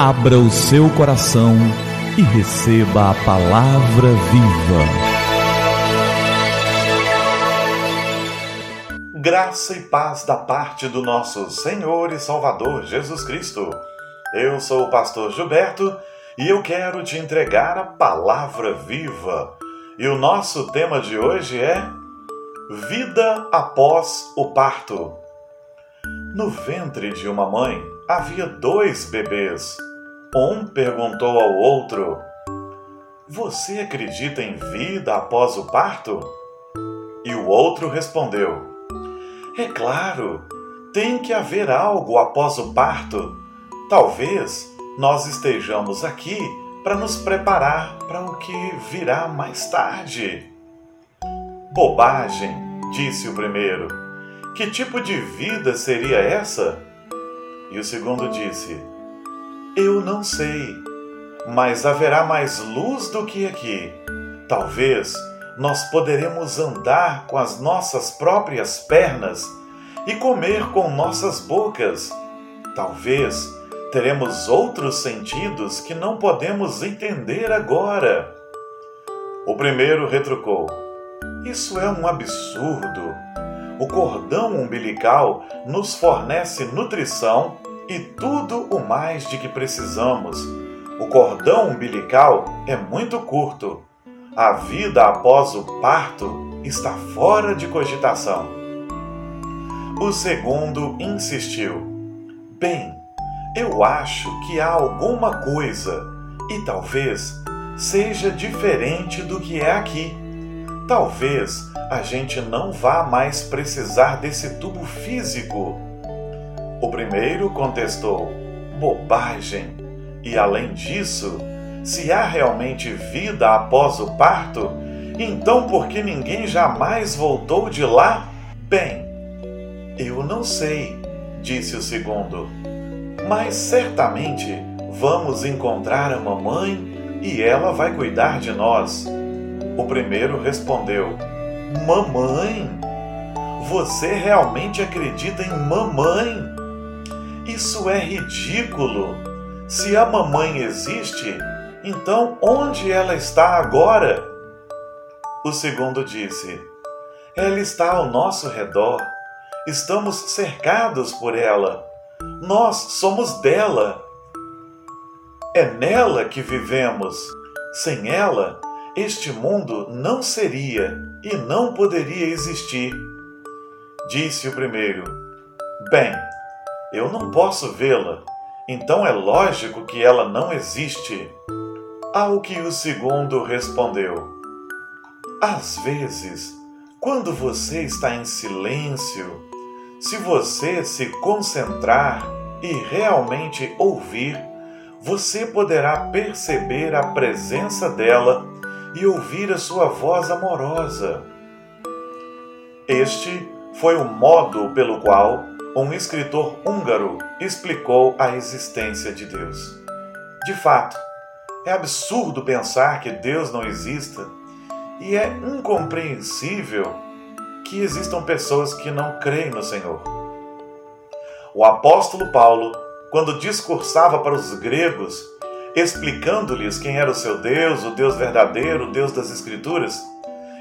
Abra o seu coração e receba a palavra viva. Graça e paz da parte do nosso Senhor e Salvador Jesus Cristo. Eu sou o pastor Gilberto e eu quero te entregar a palavra viva. E o nosso tema de hoje é Vida após o parto. No ventre de uma mãe havia dois bebês. Um perguntou ao outro: Você acredita em vida após o parto? E o outro respondeu: É claro, tem que haver algo após o parto. Talvez nós estejamos aqui para nos preparar para o que virá mais tarde. Bobagem, disse o primeiro. Que tipo de vida seria essa? E o segundo disse: Eu não sei, mas haverá mais luz do que aqui. Talvez nós poderemos andar com as nossas próprias pernas e comer com nossas bocas. Talvez teremos outros sentidos que não podemos entender agora. O primeiro retrucou: Isso é um absurdo. O cordão umbilical nos fornece nutrição e tudo o mais de que precisamos. O cordão umbilical é muito curto. A vida após o parto está fora de cogitação. O segundo insistiu: Bem, eu acho que há alguma coisa e talvez seja diferente do que é aqui. Talvez a gente não vá mais precisar desse tubo físico. O primeiro contestou: bobagem! E além disso, se há realmente vida após o parto, então por que ninguém jamais voltou de lá? Bem, eu não sei, disse o segundo, mas certamente vamos encontrar a mamãe e ela vai cuidar de nós. O primeiro respondeu: Mamãe? Você realmente acredita em mamãe? Isso é ridículo! Se a mamãe existe, então onde ela está agora? O segundo disse: Ela está ao nosso redor. Estamos cercados por ela. Nós somos dela. É nela que vivemos. Sem ela, este mundo não seria e não poderia existir. Disse o primeiro: Bem, eu não posso vê-la, então é lógico que ela não existe. Ao que o segundo respondeu: Às vezes, quando você está em silêncio, se você se concentrar e realmente ouvir, você poderá perceber a presença dela e ouvir a sua voz amorosa. Este foi o modo pelo qual um escritor húngaro explicou a existência de Deus. De fato, é absurdo pensar que Deus não exista e é incompreensível que existam pessoas que não creem no Senhor. O apóstolo Paulo, quando discursava para os gregos, explicando-lhes quem era o seu Deus, o Deus verdadeiro, o Deus das Escrituras,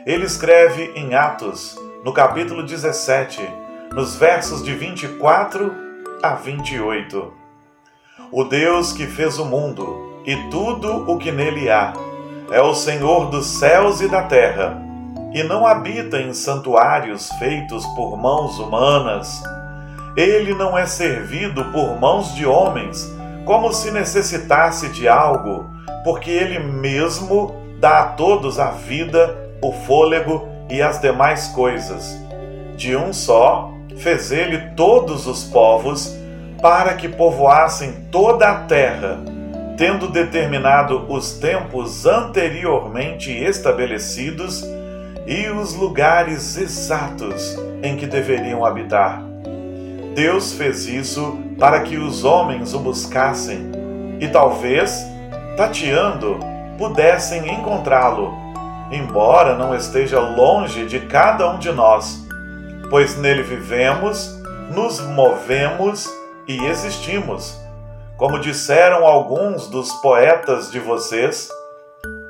ele escreve em Atos, no capítulo 17, nos versos de 24 a 28. O Deus que fez o mundo e tudo o que nele há é o Senhor dos céus e da terra, e não habita em santuários feitos por mãos humanas. Ele não é servido por mãos de homens como se necessitasse de algo, porque Ele mesmo dá a todos a vida, o fôlego e as demais coisas. De um só fez Ele todos os povos, para que povoassem toda a terra, tendo determinado os tempos anteriormente estabelecidos e os lugares exatos em que deveriam habitar. Deus fez isso para que os homens o buscassem e talvez, tateando, pudessem encontrá-lo, embora não esteja longe de cada um de nós, pois nele vivemos, nos movemos e existimos. Como disseram alguns dos poetas de vocês,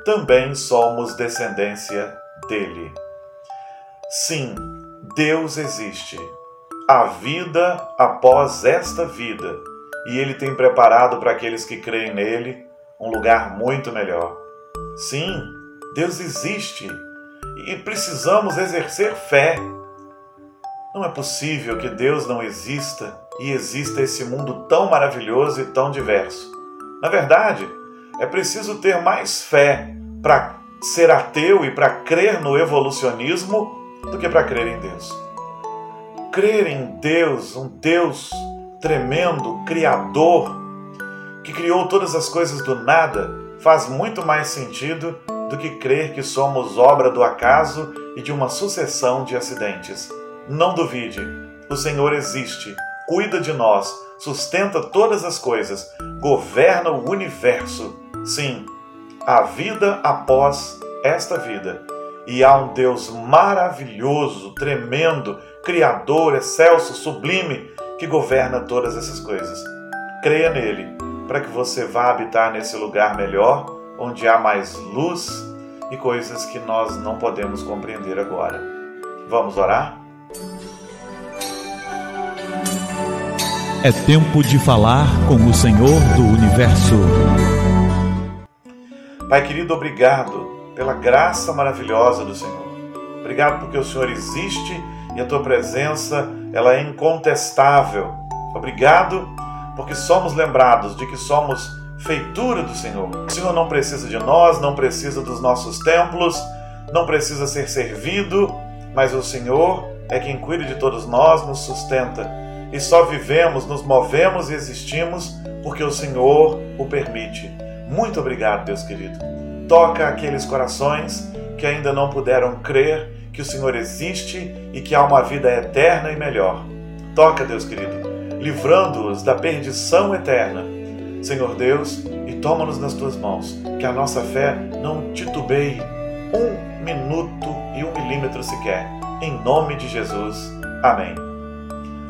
também somos descendência dele. Sim, Deus existe. Há vida após esta vida, e ele tem preparado para aqueles que creem nele um lugar muito melhor. Sim, Deus existe e precisamos exercer fé. Não é possível que Deus não exista e exista esse mundo tão maravilhoso e tão diverso. Na verdade, é preciso ter mais fé para ser ateu e para crer no evolucionismo do que para crer em Deus. Crer em Deus, um Deus tremendo, criador, que criou todas as coisas do nada, faz muito mais sentido do que crer que somos obra do acaso e de uma sucessão de acidentes. Não duvide, o Senhor existe, cuida de nós, sustenta todas as coisas, governa o universo. Sim, a vida após esta vida. E há um Deus maravilhoso, tremendo, criador, excelso, sublime, que governa todas essas coisas. Creia nele, para que você vá habitar nesse lugar melhor, onde há mais luz e coisas que nós não podemos compreender agora. Vamos orar? É tempo de falar com o Senhor do Universo. Pai querido, obrigado pela graça maravilhosa do Senhor. Obrigado porque o Senhor existe e a tua presença ela é incontestável. Obrigado porque somos lembrados de que somos feitura do Senhor. O Senhor não precisa de nós, não precisa dos nossos templos, não precisa ser servido, mas o Senhor é quem cuida de todos nós, nos sustenta. E só vivemos, nos movemos e existimos porque o Senhor o permite. Muito obrigado, Deus querido. Toca aqueles corações que ainda não puderam crer que o Senhor existe e que há uma vida eterna e melhor. Toca, Deus querido, livrando-os da perdição eterna. Senhor Deus, e toma-nos nas tuas mãos, que a nossa fé não titubeie um minuto e um milímetro sequer. Em nome de Jesus. Amém.